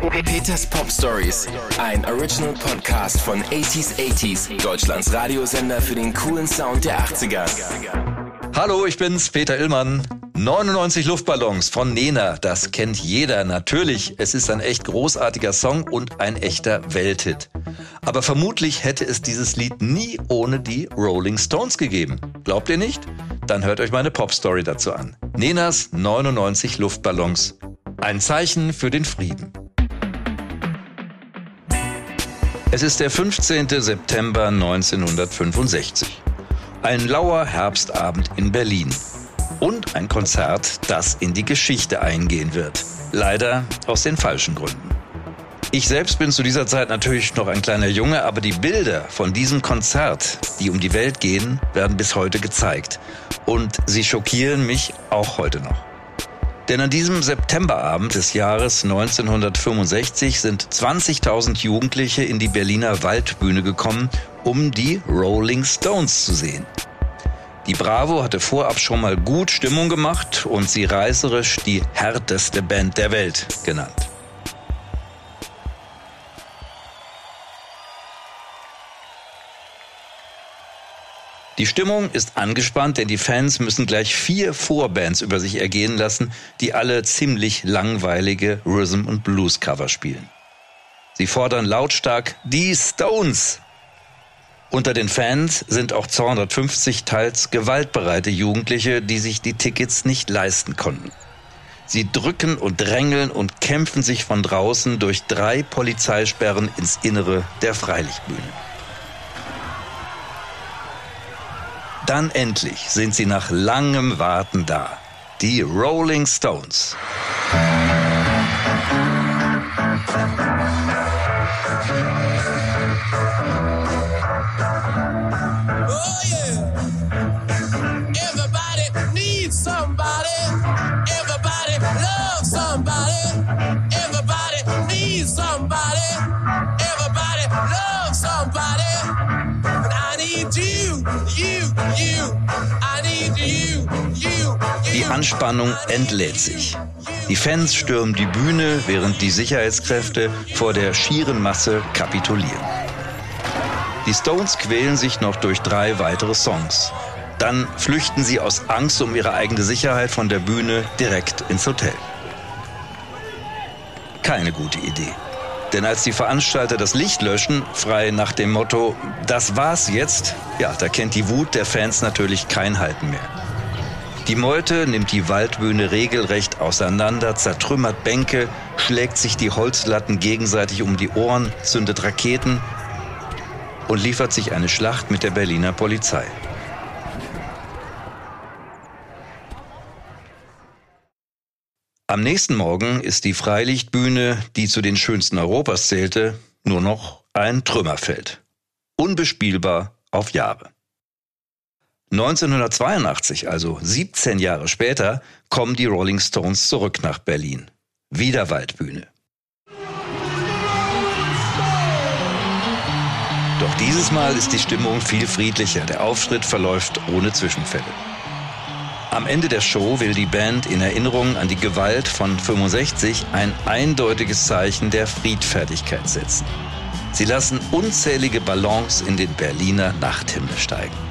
Peters Pop Stories, ein Original Podcast von 80s 80s, Deutschlands Radiosender für den coolen Sound der 80er. Hallo, ich bin's, Peter Illmann. 99 Luftballons von Nena, das kennt jeder natürlich. Es ist ein echt großartiger Song und ein echter Welthit. Aber vermutlich hätte es dieses Lied nie ohne die Rolling Stones gegeben. Glaubt ihr nicht? Dann hört euch meine Pop-Story dazu an. Nenas 99 Luftballons. Ein Zeichen für den Frieden. Es ist der 15. September 1965. Ein lauer Herbstabend in Berlin und ein Konzert, das in die Geschichte eingehen wird. Leider aus den falschen Gründen. Ich selbst bin zu dieser Zeit natürlich noch ein kleiner Junge, aber die Bilder von diesem Konzert, die um die Welt gehen, werden bis heute gezeigt. Und sie schockieren mich auch heute noch. Denn an diesem Septemberabend des Jahres 1965 sind 20.000 Jugendliche in die Berliner Waldbühne gekommen, um die Rolling Stones zu sehen. Die Bravo hatte vorab schon mal gut Stimmung gemacht und sie reißerisch die härteste Band der Welt genannt. Die Stimmung ist angespannt, denn die Fans müssen gleich vier Vorbands über sich ergehen lassen, die alle ziemlich langweilige Rhythm und Blues Cover spielen. Sie fordern lautstark die Stones unter den Fans sind auch 250 teils gewaltbereite Jugendliche, die sich die Tickets nicht leisten konnten. Sie drücken und drängeln und kämpfen sich von draußen durch drei Polizeisperren ins Innere der Freilichtbühne. Dann endlich sind sie nach langem Warten da. Die Rolling Stones. Anspannung entlädt sich. Die Fans stürmen die Bühne, während die Sicherheitskräfte vor der schieren Masse kapitulieren. Die Stones quälen sich noch durch drei weitere Songs. Dann flüchten sie aus Angst um ihre eigene Sicherheit von der Bühne direkt ins Hotel. Keine gute Idee. Denn als die Veranstalter das Licht löschen, frei nach dem Motto, das war's jetzt, ja, da kennt die Wut der Fans natürlich kein Halten mehr. Die Meute nimmt die Waldbühne regelrecht auseinander, zertrümmert Bänke, schlägt sich die Holzlatten gegenseitig um die Ohren, zündet Raketen und liefert sich eine Schlacht mit der Berliner Polizei. Am nächsten Morgen ist die Freilichtbühne, die zu den schönsten Europas zählte, nur noch ein Trümmerfeld. Unbespielbar auf Jahre. 1982, also 17 Jahre später, kommen die Rolling Stones zurück nach Berlin. Wieder Waldbühne. Doch dieses Mal ist die Stimmung viel friedlicher. Der Auftritt verläuft ohne Zwischenfälle. Am Ende der Show will die Band in Erinnerung an die Gewalt von 65 ein eindeutiges Zeichen der Friedfertigkeit setzen. Sie lassen unzählige Ballons in den Berliner Nachthimmel steigen.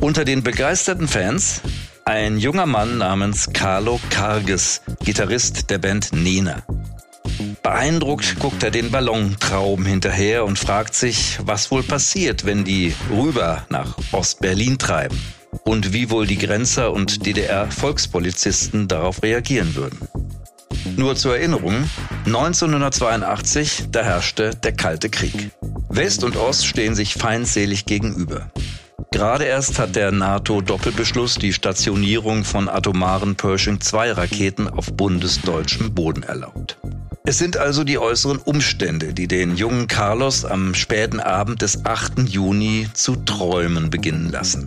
Unter den begeisterten Fans ein junger Mann namens Carlo Karges, Gitarrist der Band Nena. Beeindruckt guckt er den Ballontrauben hinterher und fragt sich, was wohl passiert, wenn die rüber nach Ostberlin treiben und wie wohl die Grenzer und DDR-Volkspolizisten darauf reagieren würden. Nur zur Erinnerung, 1982, da herrschte der Kalte Krieg. West und Ost stehen sich feindselig gegenüber. Gerade erst hat der NATO-Doppelbeschluss die Stationierung von atomaren Pershing-2-Raketen auf bundesdeutschem Boden erlaubt. Es sind also die äußeren Umstände, die den jungen Carlos am späten Abend des 8. Juni zu träumen beginnen lassen.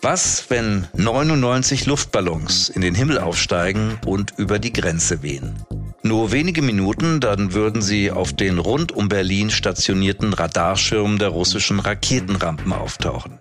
Was, wenn 99 Luftballons in den Himmel aufsteigen und über die Grenze wehen? Nur wenige Minuten, dann würden sie auf den rund um Berlin stationierten Radarschirmen der russischen Raketenrampen auftauchen.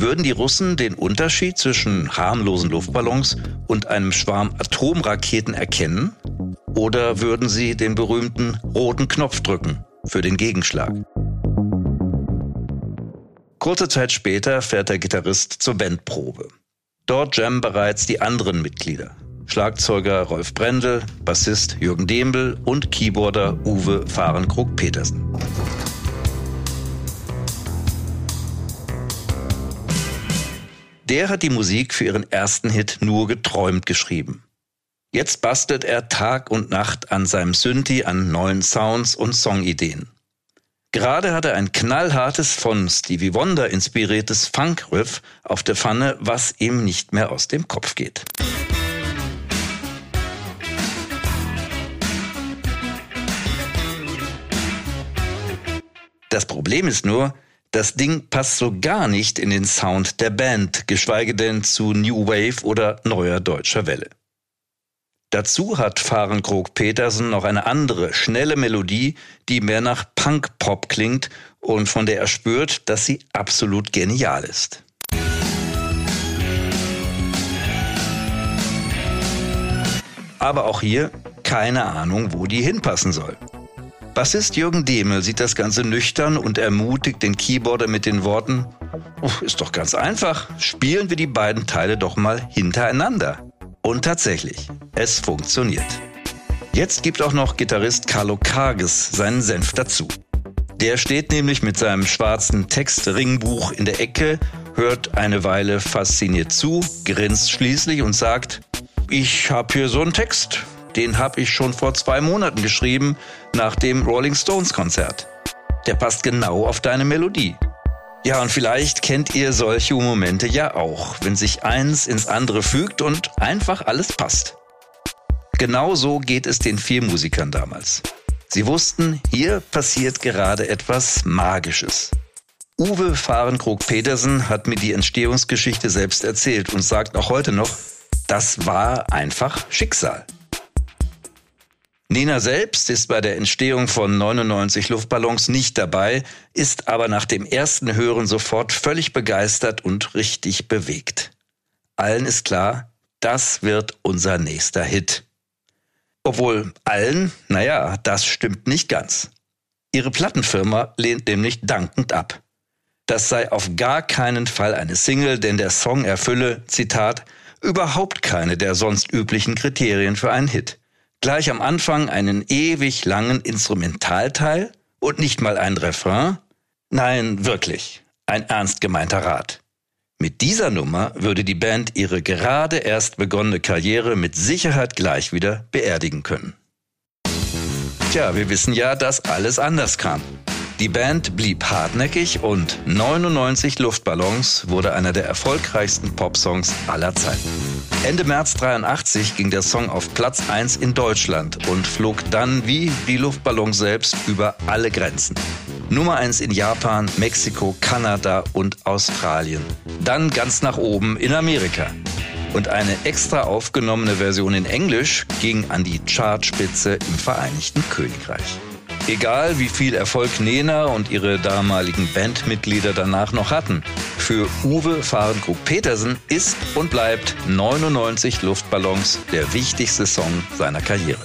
Würden die Russen den Unterschied zwischen harmlosen Luftballons und einem Schwarm Atomraketen erkennen? Oder würden sie den berühmten roten Knopf drücken für den Gegenschlag? Kurze Zeit später fährt der Gitarrist zur Bandprobe. Dort jammen bereits die anderen Mitglieder. Schlagzeuger Rolf Brendel, Bassist Jürgen Dembel und Keyboarder Uwe Fahrenkrug-Petersen. Der hat die Musik für ihren ersten Hit nur geträumt geschrieben. Jetzt bastelt er Tag und Nacht an seinem Synthi an neuen Sounds und Songideen. Gerade hat er ein knallhartes, von Stevie Wonder inspiriertes Funk-Riff auf der Pfanne, was ihm nicht mehr aus dem Kopf geht. Das Problem ist nur, das Ding passt so gar nicht in den Sound der Band, geschweige denn zu New Wave oder neuer deutscher Welle. Dazu hat Fahrenkrog Petersen noch eine andere, schnelle Melodie, die mehr nach Punk-Pop klingt und von der er spürt, dass sie absolut genial ist. Aber auch hier keine Ahnung, wo die hinpassen soll. Bassist Jürgen Demel sieht das Ganze nüchtern und ermutigt den Keyboarder mit den Worten, oh, ist doch ganz einfach, spielen wir die beiden Teile doch mal hintereinander. Und tatsächlich, es funktioniert. Jetzt gibt auch noch Gitarrist Carlo Karges seinen Senf dazu. Der steht nämlich mit seinem schwarzen Textringbuch in der Ecke, hört eine Weile fasziniert zu, grinst schließlich und sagt, ich habe hier so einen Text, den habe ich schon vor zwei Monaten geschrieben, nach dem Rolling Stones Konzert. Der passt genau auf deine Melodie. Ja, und vielleicht kennt ihr solche Momente ja auch, wenn sich eins ins andere fügt und einfach alles passt. Genau so geht es den vier Musikern damals. Sie wussten, hier passiert gerade etwas Magisches. Uwe Fahrenkrog-Petersen hat mir die Entstehungsgeschichte selbst erzählt und sagt auch heute noch, das war einfach Schicksal. Nina selbst ist bei der Entstehung von 99 Luftballons nicht dabei, ist aber nach dem ersten Hören sofort völlig begeistert und richtig bewegt. Allen ist klar, das wird unser nächster Hit. Obwohl allen, naja, das stimmt nicht ganz. Ihre Plattenfirma lehnt nämlich dankend ab. Das sei auf gar keinen Fall eine Single, denn der Song erfülle, Zitat, überhaupt keine der sonst üblichen Kriterien für einen Hit gleich am Anfang einen ewig langen Instrumentalteil und nicht mal ein Refrain? Nein, wirklich. Ein ernst gemeinter Rat. Mit dieser Nummer würde die Band ihre gerade erst begonnene Karriere mit Sicherheit gleich wieder beerdigen können. Tja, wir wissen ja, dass alles anders kam. Die Band blieb hartnäckig und 99 Luftballons wurde einer der erfolgreichsten Popsongs aller Zeiten. Ende März 83 ging der Song auf Platz 1 in Deutschland und flog dann wie die Luftballons selbst über alle Grenzen. Nummer 1 in Japan, Mexiko, Kanada und Australien. Dann ganz nach oben in Amerika. Und eine extra aufgenommene Version in Englisch ging an die Chartspitze im Vereinigten Königreich. Egal wie viel Erfolg Nena und ihre damaligen Bandmitglieder danach noch hatten, für Uwe Fahrenkrug-Petersen ist und bleibt 99 Luftballons der wichtigste Song seiner Karriere.